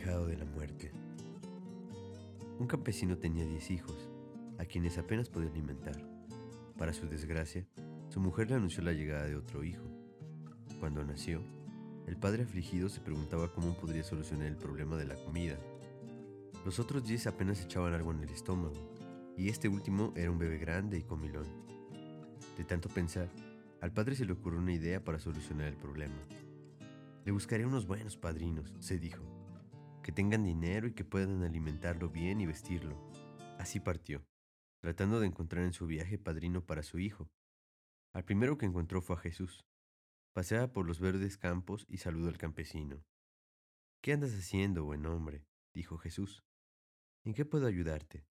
de la muerte. Un campesino tenía diez hijos, a quienes apenas podía alimentar. Para su desgracia, su mujer le anunció la llegada de otro hijo. Cuando nació, el padre afligido se preguntaba cómo podría solucionar el problema de la comida. Los otros diez apenas echaban algo en el estómago, y este último era un bebé grande y comilón. De tanto pensar, al padre se le ocurrió una idea para solucionar el problema. Le buscaré unos buenos padrinos, se dijo, que tengan dinero y que puedan alimentarlo bien y vestirlo. Así partió, tratando de encontrar en su viaje padrino para su hijo. Al primero que encontró fue a Jesús. Paseaba por los verdes campos y saludó al campesino. ¿Qué andas haciendo, buen hombre? dijo Jesús. ¿En qué puedo ayudarte?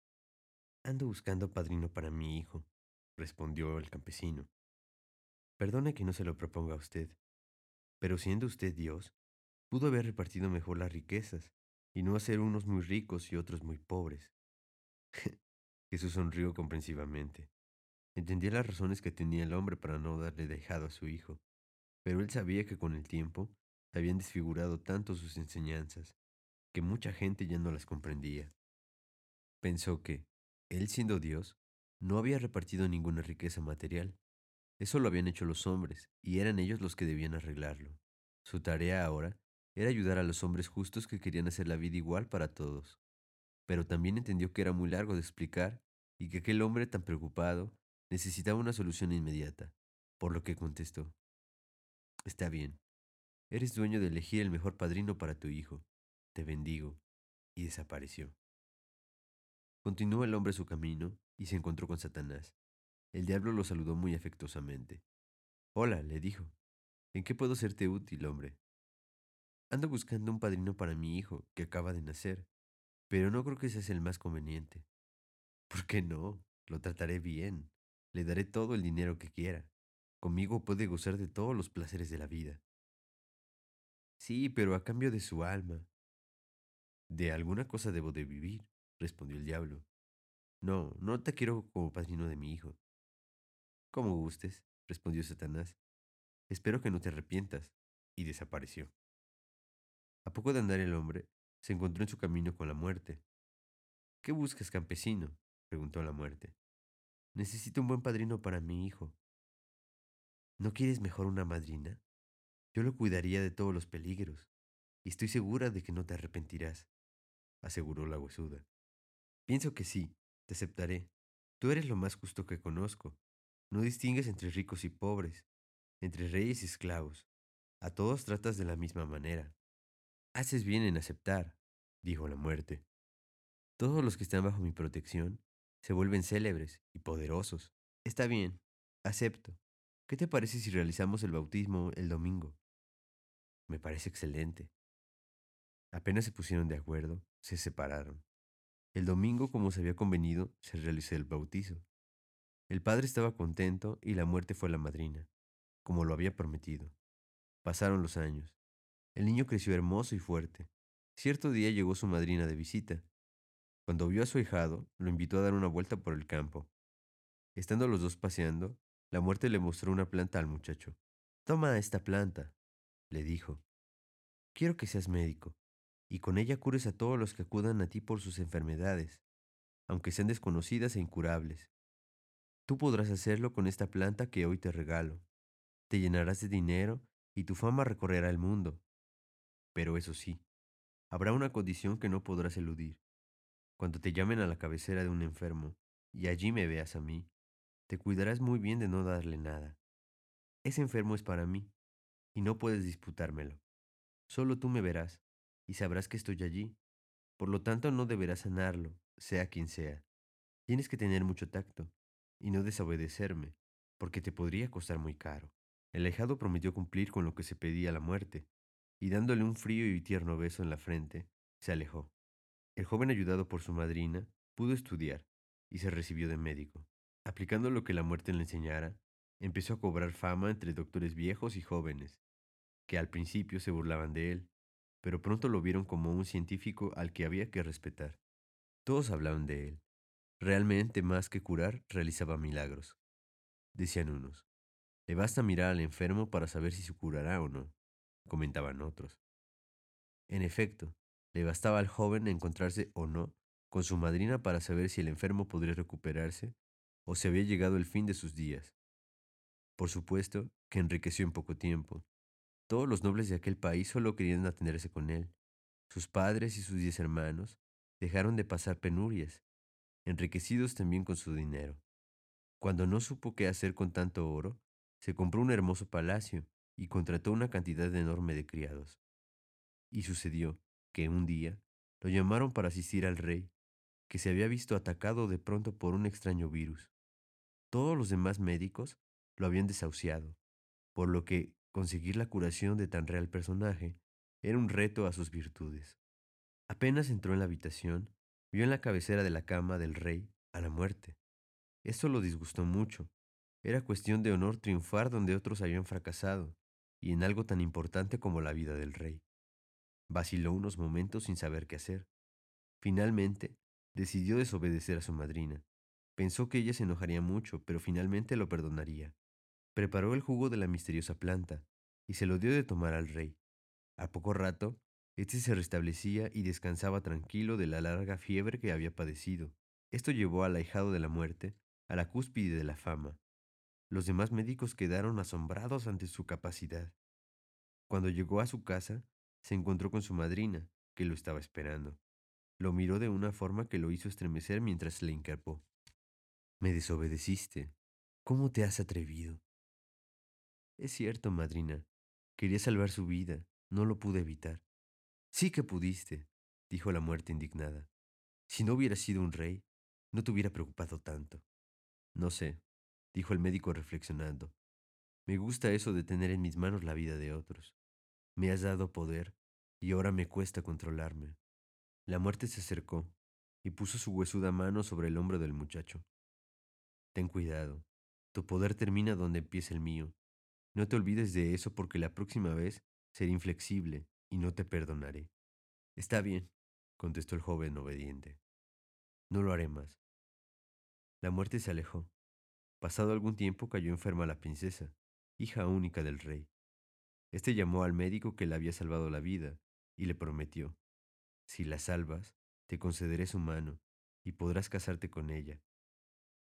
Ando buscando padrino para mi hijo, respondió el campesino. Perdone que no se lo proponga a usted, pero siendo usted Dios, pudo haber repartido mejor las riquezas y no hacer unos muy ricos y otros muy pobres. Jesús sonrió comprensivamente. Entendía las razones que tenía el hombre para no darle dejado a su hijo, pero él sabía que con el tiempo habían desfigurado tanto sus enseñanzas que mucha gente ya no las comprendía. Pensó que, él siendo Dios, no había repartido ninguna riqueza material, eso lo habían hecho los hombres, y eran ellos los que debían arreglarlo. Su tarea ahora era ayudar a los hombres justos que querían hacer la vida igual para todos. Pero también entendió que era muy largo de explicar y que aquel hombre tan preocupado necesitaba una solución inmediata, por lo que contestó. Está bien, eres dueño de elegir el mejor padrino para tu hijo. Te bendigo. Y desapareció. Continuó el hombre su camino y se encontró con Satanás. El diablo lo saludó muy afectuosamente. Hola, le dijo. ¿En qué puedo serte útil, hombre? Ando buscando un padrino para mi hijo, que acaba de nacer, pero no creo que ese sea el más conveniente. ¿Por qué no? Lo trataré bien. Le daré todo el dinero que quiera. Conmigo puede gozar de todos los placeres de la vida. Sí, pero a cambio de su alma. De alguna cosa debo de vivir, respondió el diablo. No, no te quiero como padrino de mi hijo. Como gustes, respondió Satanás. Espero que no te arrepientas. Y desapareció. A poco de andar el hombre, se encontró en su camino con la muerte. ¿Qué buscas, campesino? preguntó la muerte. Necesito un buen padrino para mi hijo. ¿No quieres mejor una madrina? Yo lo cuidaría de todos los peligros, y estoy segura de que no te arrepentirás, aseguró la huesuda. Pienso que sí, te aceptaré. Tú eres lo más justo que conozco, no distingues entre ricos y pobres, entre reyes y esclavos. A todos tratas de la misma manera. Haces bien en aceptar, dijo la muerte. Todos los que están bajo mi protección se vuelven célebres y poderosos. Está bien, acepto. ¿Qué te parece si realizamos el bautismo el domingo? Me parece excelente. Apenas se pusieron de acuerdo, se separaron. El domingo, como se había convenido, se realizó el bautizo. El padre estaba contento y la muerte fue la madrina, como lo había prometido. Pasaron los años. El niño creció hermoso y fuerte. Cierto día llegó su madrina de visita. Cuando vio a su hijado, lo invitó a dar una vuelta por el campo. Estando los dos paseando, la muerte le mostró una planta al muchacho. Toma esta planta, le dijo. Quiero que seas médico, y con ella cures a todos los que acudan a ti por sus enfermedades, aunque sean desconocidas e incurables. Tú podrás hacerlo con esta planta que hoy te regalo. Te llenarás de dinero y tu fama recorrerá el mundo. Pero eso sí, habrá una condición que no podrás eludir. Cuando te llamen a la cabecera de un enfermo y allí me veas a mí, te cuidarás muy bien de no darle nada. Ese enfermo es para mí y no puedes disputármelo. Solo tú me verás y sabrás que estoy allí. Por lo tanto, no deberás sanarlo, sea quien sea. Tienes que tener mucho tacto y no desobedecerme, porque te podría costar muy caro. El ahijado prometió cumplir con lo que se pedía a la muerte, y dándole un frío y tierno beso en la frente, se alejó. El joven, ayudado por su madrina, pudo estudiar y se recibió de médico. Aplicando lo que la muerte le enseñara, empezó a cobrar fama entre doctores viejos y jóvenes, que al principio se burlaban de él, pero pronto lo vieron como un científico al que había que respetar. Todos hablaban de él, Realmente más que curar, realizaba milagros. Decían unos. Le basta mirar al enfermo para saber si se curará o no, comentaban otros. En efecto, Le bastaba al joven encontrarse o no con su madrina para saber si el enfermo podría recuperarse o si había llegado el fin de sus días. Por supuesto que enriqueció en poco tiempo. Todos los nobles de aquel país solo querían atenderse con él. Sus padres y sus diez hermanos dejaron de pasar penurias, enriquecidos también con su dinero. Cuando no supo qué hacer con tanto oro, se compró un hermoso palacio y contrató una cantidad enorme de criados. Y sucedió que un día lo llamaron para asistir al rey, que se había visto atacado de pronto por un extraño virus. Todos los demás médicos lo habían desahuciado, por lo que conseguir la curación de tan real personaje era un reto a sus virtudes. Apenas entró en la habitación, vio en la cabecera de la cama del rey a la muerte. Esto lo disgustó mucho. Era cuestión de honor triunfar donde otros habían fracasado, y en algo tan importante como la vida del rey. Vaciló unos momentos sin saber qué hacer. Finalmente, decidió desobedecer a su madrina. Pensó que ella se enojaría mucho, pero finalmente lo perdonaría. Preparó el jugo de la misteriosa planta y se lo dio de tomar al rey. A poco rato, éste se restablecía y descansaba tranquilo de la larga fiebre que había padecido. Esto llevó al ahijado de la muerte a la cúspide de la fama. Los demás médicos quedaron asombrados ante su capacidad. Cuando llegó a su casa, se encontró con su madrina, que lo estaba esperando. Lo miró de una forma que lo hizo estremecer mientras le increpó. Me desobedeciste. ¿Cómo te has atrevido? Es cierto, madrina. Quería salvar su vida. No lo pude evitar. Sí que pudiste, dijo la muerte indignada. Si no hubiera sido un rey, no te hubiera preocupado tanto. No sé, dijo el médico reflexionando. Me gusta eso de tener en mis manos la vida de otros. Me has dado poder y ahora me cuesta controlarme. La muerte se acercó y puso su huesuda mano sobre el hombro del muchacho. Ten cuidado, tu poder termina donde empieza el mío. No te olvides de eso porque la próxima vez seré inflexible y no te perdonaré. Está bien, contestó el joven obediente. No lo haré más. La muerte se alejó. Pasado algún tiempo cayó enferma la princesa, hija única del rey. Este llamó al médico que le había salvado la vida y le prometió, si la salvas, te concederé su mano y podrás casarte con ella.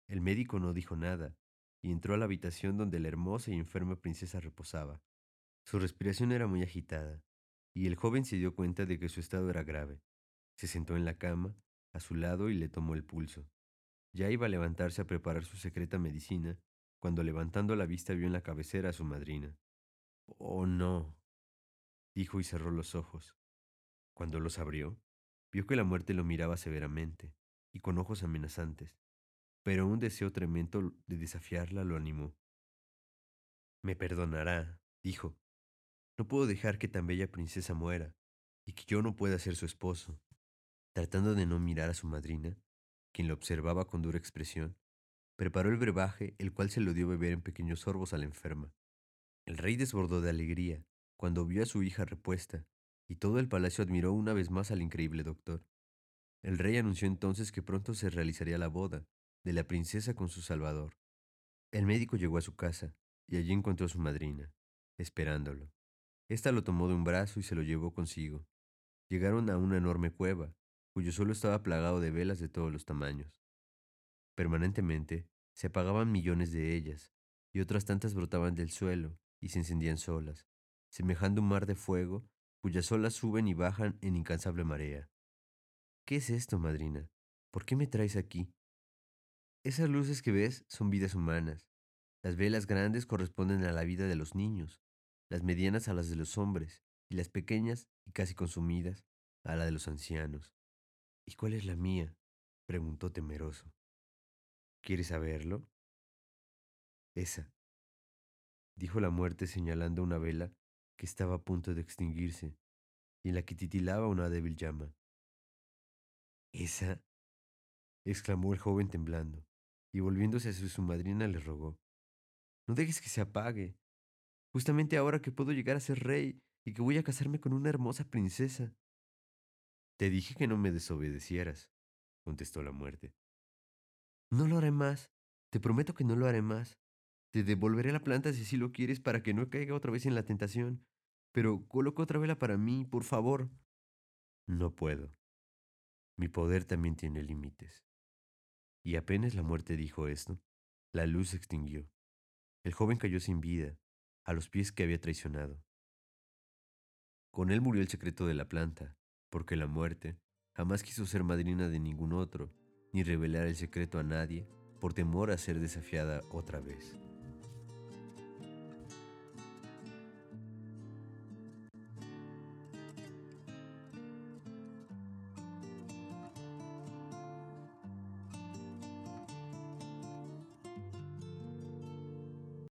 El médico no dijo nada y entró a la habitación donde la hermosa y enferma princesa reposaba. Su respiración era muy agitada y el joven se dio cuenta de que su estado era grave. Se sentó en la cama, a su lado, y le tomó el pulso. Ya iba a levantarse a preparar su secreta medicina, cuando levantando la vista vio en la cabecera a su madrina. Oh, no, dijo y cerró los ojos. Cuando los abrió, vio que la muerte lo miraba severamente y con ojos amenazantes, pero un deseo tremendo de desafiarla lo animó. Me perdonará, dijo. No puedo dejar que tan bella princesa muera y que yo no pueda ser su esposo. Tratando de no mirar a su madrina, quien lo observaba con dura expresión, preparó el brebaje, el cual se lo dio beber en pequeños sorbos a la enferma. El rey desbordó de alegría cuando vio a su hija repuesta, y todo el palacio admiró una vez más al increíble doctor. El rey anunció entonces que pronto se realizaría la boda de la princesa con su salvador. El médico llegó a su casa y allí encontró a su madrina, esperándolo. Esta lo tomó de un brazo y se lo llevó consigo. Llegaron a una enorme cueva, cuyo suelo estaba plagado de velas de todos los tamaños. Permanentemente se apagaban millones de ellas, y otras tantas brotaban del suelo, y se encendían solas, semejando un mar de fuego cuyas olas suben y bajan en incansable marea. ¿Qué es esto, madrina? ¿Por qué me traes aquí? Esas luces que ves son vidas humanas. Las velas grandes corresponden a la vida de los niños, las medianas a las de los hombres, y las pequeñas, y casi consumidas, a la de los ancianos. ¿Y cuál es la mía? preguntó temeroso. ¿Quieres saberlo? Esa, dijo la muerte señalando una vela que estaba a punto de extinguirse y en la que titilaba una débil llama. ¿Esa? exclamó el joven temblando, y volviéndose hacia su madrina le rogó. No dejes que se apague. Justamente ahora que puedo llegar a ser rey y que voy a casarme con una hermosa princesa. Te dije que no me desobedecieras, contestó la muerte. No lo haré más. Te prometo que no lo haré más. Te devolveré la planta si así lo quieres para que no caiga otra vez en la tentación. Pero coloca otra vela para mí, por favor. No puedo. Mi poder también tiene límites. Y apenas la muerte dijo esto, la luz se extinguió. El joven cayó sin vida, a los pies que había traicionado. Con él murió el secreto de la planta, porque la muerte jamás quiso ser madrina de ningún otro, ni revelar el secreto a nadie por temor a ser desafiada otra vez.